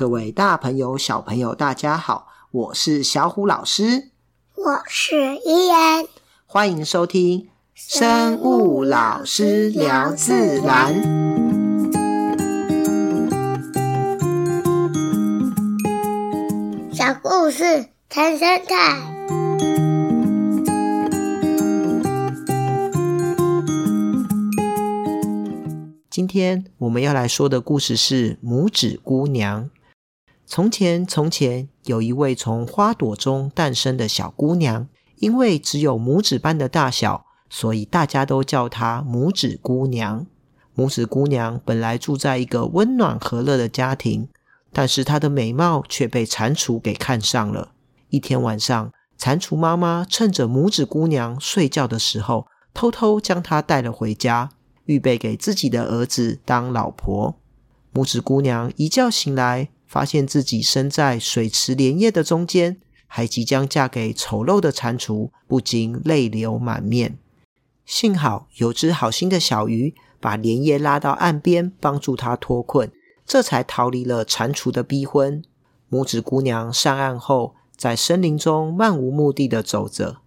各位大朋友、小朋友，大家好，我是小虎老师，我是伊人，欢迎收听生物老师聊自然。小故事谈生态。今天我们要来说的故事是拇指姑娘。从前，从前有一位从花朵中诞生的小姑娘，因为只有拇指般的大小，所以大家都叫她拇指姑娘。拇指姑娘本来住在一个温暖和乐的家庭，但是她的美貌却被蟾蜍给看上了。一天晚上，蟾蜍妈妈趁着拇指姑娘睡觉的时候，偷偷将她带了回家，预备给自己的儿子当老婆。拇指姑娘一觉醒来，发现自己身在水池莲叶的中间，还即将嫁给丑陋的蟾蜍，不禁泪流满面。幸好有只好心的小鱼把莲叶拉到岸边，帮助她脱困，这才逃离了蟾蜍的逼婚。拇指姑娘上岸后，在森林中漫无目的的走着。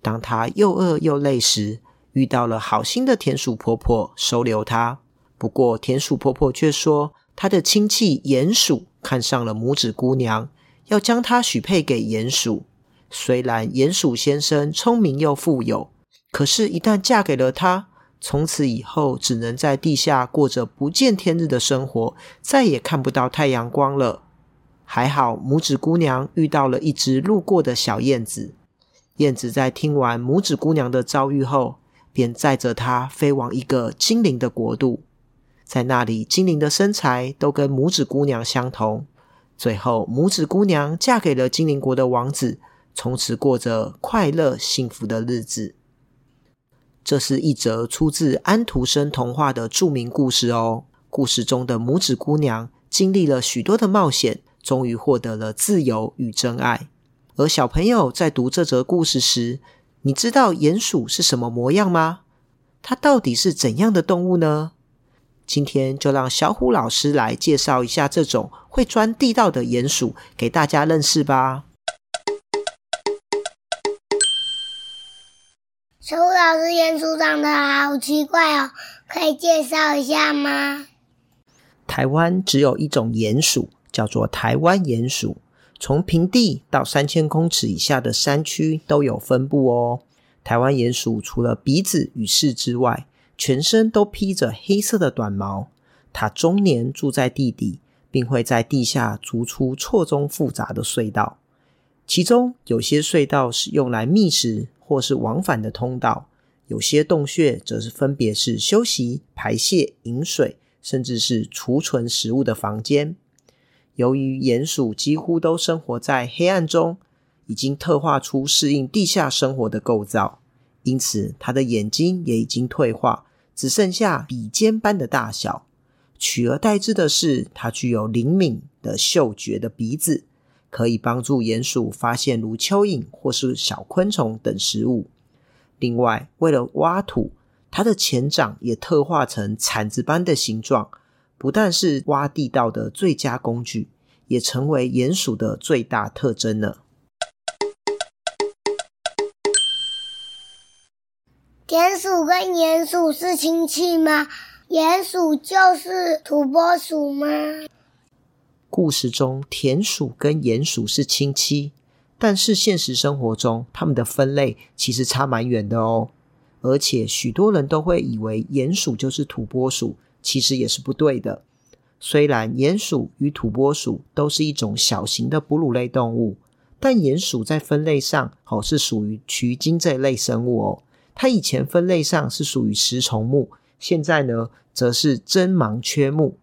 当她又饿又累时，遇到了好心的田鼠婆婆收留她。不过田鼠婆婆却说，他的亲戚鼹鼠。看上了拇指姑娘，要将她许配给鼹鼠。虽然鼹鼠先生聪明又富有，可是，一旦嫁给了他，从此以后只能在地下过着不见天日的生活，再也看不到太阳光了。还好，拇指姑娘遇到了一只路过的小燕子。燕子在听完拇指姑娘的遭遇后，便载着她飞往一个精灵的国度。在那里，精灵的身材都跟拇指姑娘相同。最后，拇指姑娘嫁给了精灵国的王子，从此过着快乐幸福的日子。这是一则出自安徒生童话的著名故事哦。故事中的拇指姑娘经历了许多的冒险，终于获得了自由与真爱。而小朋友在读这则故事时，你知道鼹鼠是什么模样吗？它到底是怎样的动物呢？今天就让小虎老师来介绍一下这种会钻地道的鼹鼠，给大家认识吧。小虎老师，鼹鼠长得好奇怪哦，可以介绍一下吗？台湾只有一种鼹鼠，叫做台湾鼹鼠，从平地到三千公尺以下的山区都有分布哦。台湾鼹鼠除了鼻子与翅之外，全身都披着黑色的短毛，它终年住在地底，并会在地下逐出错综复杂的隧道。其中有些隧道是用来觅食或是往返的通道，有些洞穴则是分别是休息、排泄、饮水，甚至是储存食物的房间。由于鼹鼠几乎都生活在黑暗中，已经特化出适应地下生活的构造，因此它的眼睛也已经退化。只剩下笔尖般的大小，取而代之的是，它具有灵敏的嗅觉的鼻子，可以帮助鼹鼠发现如蚯蚓或是小昆虫等食物。另外，为了挖土，它的前掌也特化成铲子般的形状，不但是挖地道的最佳工具，也成为鼹鼠的最大特征了。田鼠跟鼹鼠是亲戚吗？鼹鼠就是土拨鼠吗？故事中，田鼠跟鼹鼠是亲戚，但是现实生活中，它们的分类其实差蛮远的哦。而且，许多人都会以为鼹鼠就是土拨鼠，其实也是不对的。虽然鼹鼠与土拨鼠都是一种小型的哺乳类动物，但鼹鼠在分类上哦是属于墉金这一类生物哦。它以前分类上是属于食虫目，现在呢则是真盲缺目。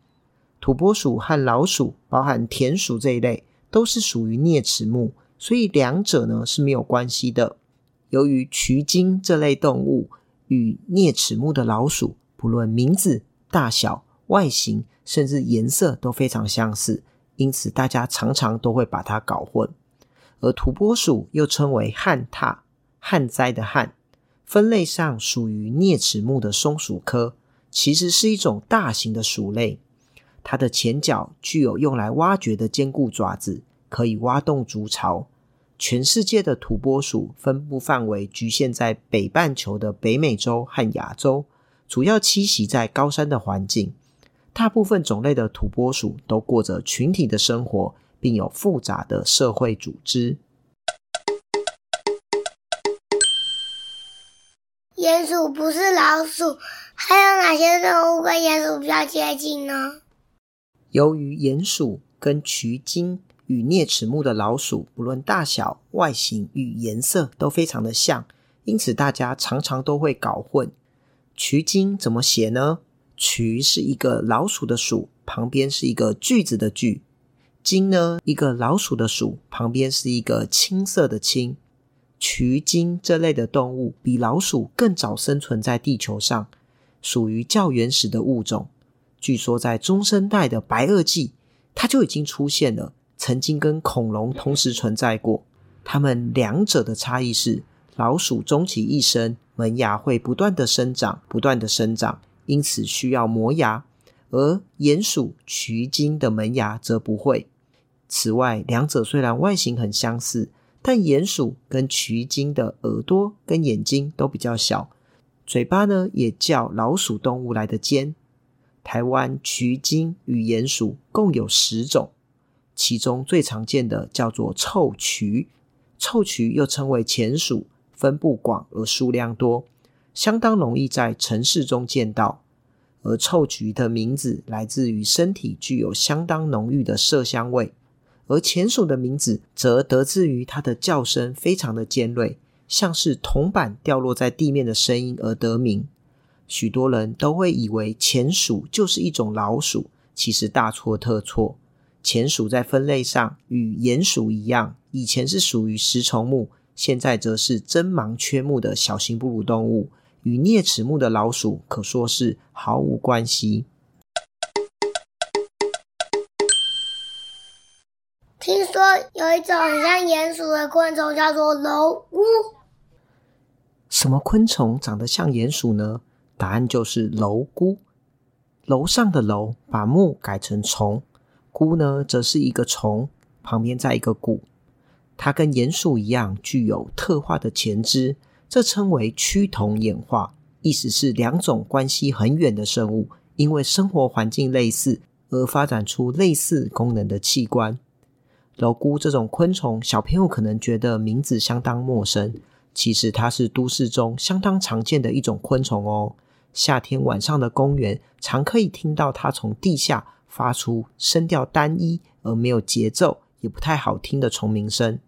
土拨鼠和老鼠，包含田鼠这一类，都是属于啮齿目，所以两者呢是没有关系的。由于墉金这类动物与啮齿目的老鼠，不论名字、大小、外形，甚至颜色都非常相似，因此大家常常都会把它搞混。而土拨鼠又称为旱獭，旱灾的旱。分类上属于啮齿目的松鼠科，其实是一种大型的鼠类。它的前脚具有用来挖掘的坚固爪子，可以挖洞筑巢。全世界的土拨鼠分布范围局限在北半球的北美洲和亚洲，主要栖息在高山的环境。大部分种类的土拨鼠都过着群体的生活，并有复杂的社会组织。鼹鼠不是老鼠，还有哪些动物跟鼹鼠比较接近呢？由于鼹鼠跟渠鲸与啮齿目的老鼠，不论大小、外形与颜色都非常的像，因此大家常常都会搞混。渠鲸怎么写呢？渠是一个老鼠的鼠，旁边是一个句子的句。鲸呢，一个老鼠的鼠，旁边是一个青色的青。鼩鲸这类的动物比老鼠更早生存在地球上，属于较原始的物种。据说，在中生代的白垩纪，它就已经出现了，曾经跟恐龙同时存在过。它们两者的差异是，老鼠终其一生，门牙会不断的生长，不断的生长，因此需要磨牙；而鼹鼠、鼩鲸的门牙则不会。此外，两者虽然外形很相似，但鼹鼠跟渠鲸的耳朵跟眼睛都比较小，嘴巴呢也较老鼠动物来的尖。台湾渠鲸与鼹鼠共有十种，其中最常见的叫做臭渠。臭渠又称为前鼠，分布广而数量多，相当容易在城市中见到。而臭渠的名字来自于身体具有相当浓郁的麝香味，而钱鼠的名字则得自于它的叫声非常的尖锐，像是铜板掉落在地面的声音而得名。许多人都会以为钱鼠就是一种老鼠，其实大错特错。钱鼠在分类上与鼹鼠一样，以前是属于食虫目，现在则是真盲缺目的小型哺乳动物，与啮齿目的老鼠可说是毫无关系。听说有一种很像鼹鼠的昆虫，叫做蝼蛄。什么昆虫长得像鼹鼠呢？答案就是蝼蛄。楼上的楼把木改成虫，蛄呢则是一个虫，旁边再一个古。它跟鼹鼠一样具有特化的前肢，这称为趋同演化，意思是两种关系很远的生物，因为生活环境类似而发展出类似功能的器官。蝼蛄这种昆虫，小朋友可能觉得名字相当陌生，其实它是都市中相当常见的一种昆虫哦。夏天晚上的公园，常可以听到它从地下发出声调单一而没有节奏，也不太好听的虫鸣声。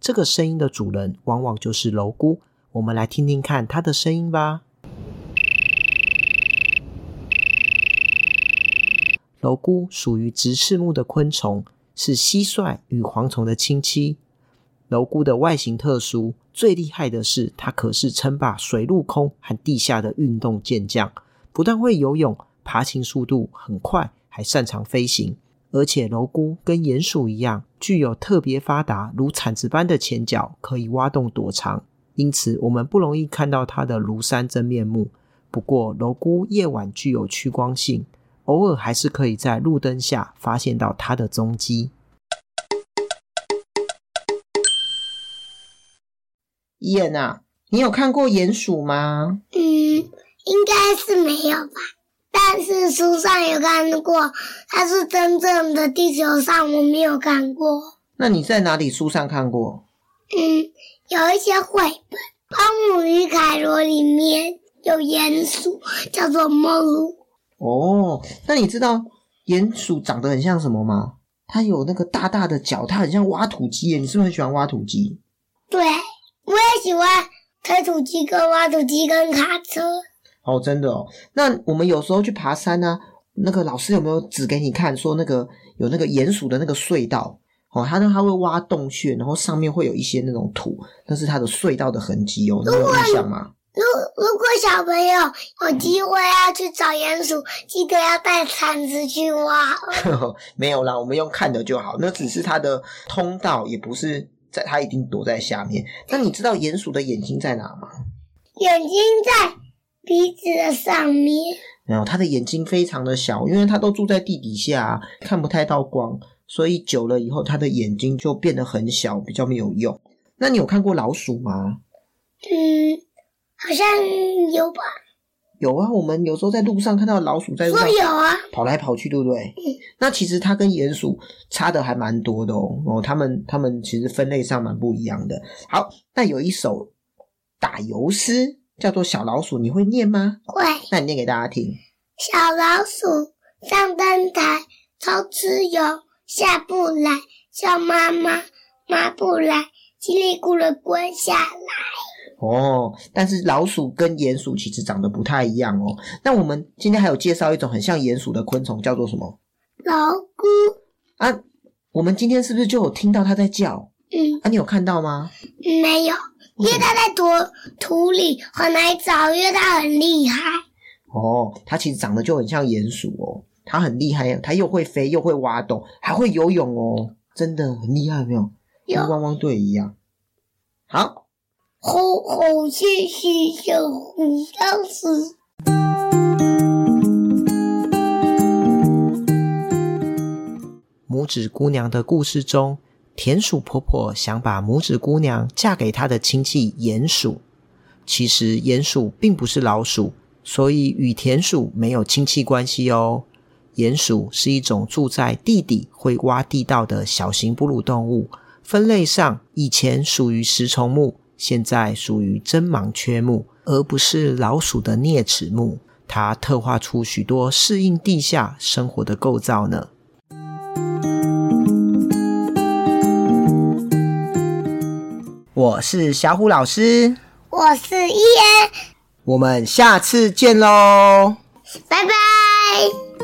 这个声音的主人往往就是蝼蛄。我们来听听看它的声音吧。蝼蛄属于直翅目的昆虫，是蟋蟀与蝗虫的亲戚。蝼蛄的外形特殊。最厉害的是，它可是称霸水陆空和地下的运动健将，不但会游泳，爬行速度很快，还擅长飞行。而且，蝼蛄跟鼹鼠一样，具有特别发达如铲子般的前脚，可以挖洞躲藏。因此，我们不容易看到它的庐山真面目。不过，蝼蛄夜晚具有趋光性，偶尔还是可以在路灯下发现到它的踪迹。伊恩啊，你有看过鼹鼠吗？嗯，应该是没有吧，但是书上有看过，它是真正的地球上我没有看过。那你在哪里书上看过？嗯，有一些绘本，《汤姆与凯罗》里面有鼹鼠，叫做莫鲁。哦，那你知道鼹鼠长得很像什么吗？它有那个大大的脚，它很像挖土机耶。你是不是很喜欢挖土机？对。我也喜欢推土机、跟挖土机、跟卡车。哦，真的哦。那我们有时候去爬山呢、啊，那个老师有没有指给你看，说那个有那个鼹鼠的那个隧道？哦，它呢，它会挖洞穴，然后上面会有一些那种土，那是它的隧道的痕迹哦。你有印象吗？如如果小朋友有机会要去找鼹鼠，记得要带铲子去挖。没有啦，我们用看的就好。那只是它的通道，也不是。在它一定躲在下面。那你知道鼹鼠的眼睛在哪吗？眼睛在鼻子的上面。没有它的眼睛非常的小，因为它都住在地底下，看不太到光，所以久了以后，它的眼睛就变得很小，比较没有用。那你有看过老鼠吗？嗯，好像有吧。有啊，我们有时候在路上看到老鼠在路上有啊，跑来跑去，对不对？嗯。那其实它跟鼹鼠差的还蛮多的哦。哦，它们它们其实分类上蛮不一样的。好，那有一首打油诗叫做《小老鼠》，你会念吗？会。那你念给大家听。小老鼠上灯台，偷吃油，下不来，叫妈妈，妈不来，叽里咕噜滚下来。哦，但是老鼠跟鼹鼠其实长得不太一样哦。那我们今天还有介绍一种很像鼹鼠的昆虫，叫做什么？老菇啊。我们今天是不是就有听到它在叫？嗯。啊，你有看到吗？没有，因为它在土土里很难找，因为它很厉害。哦，它其实长得就很像鼹鼠哦。它很厉害，它又会飞，又会挖洞，还会游泳哦，真的很厉害，没有？有。跟汪汪队一样。好。吼吼谢谢小虎老师。拇指姑娘的故事中，田鼠婆婆想把拇指姑娘嫁给她的亲戚鼹鼠。其实鼹鼠并不是老鼠，所以与田鼠没有亲戚关系哦。鼹鼠是一种住在地底、会挖地道的小型哺乳动物，分类上以前属于食虫目。现在属于真盲缺目，而不是老鼠的啮齿目。它特化出许多适应地下生活的构造呢。我是小虎老师，我是伊恩，我们下次见喽，拜拜。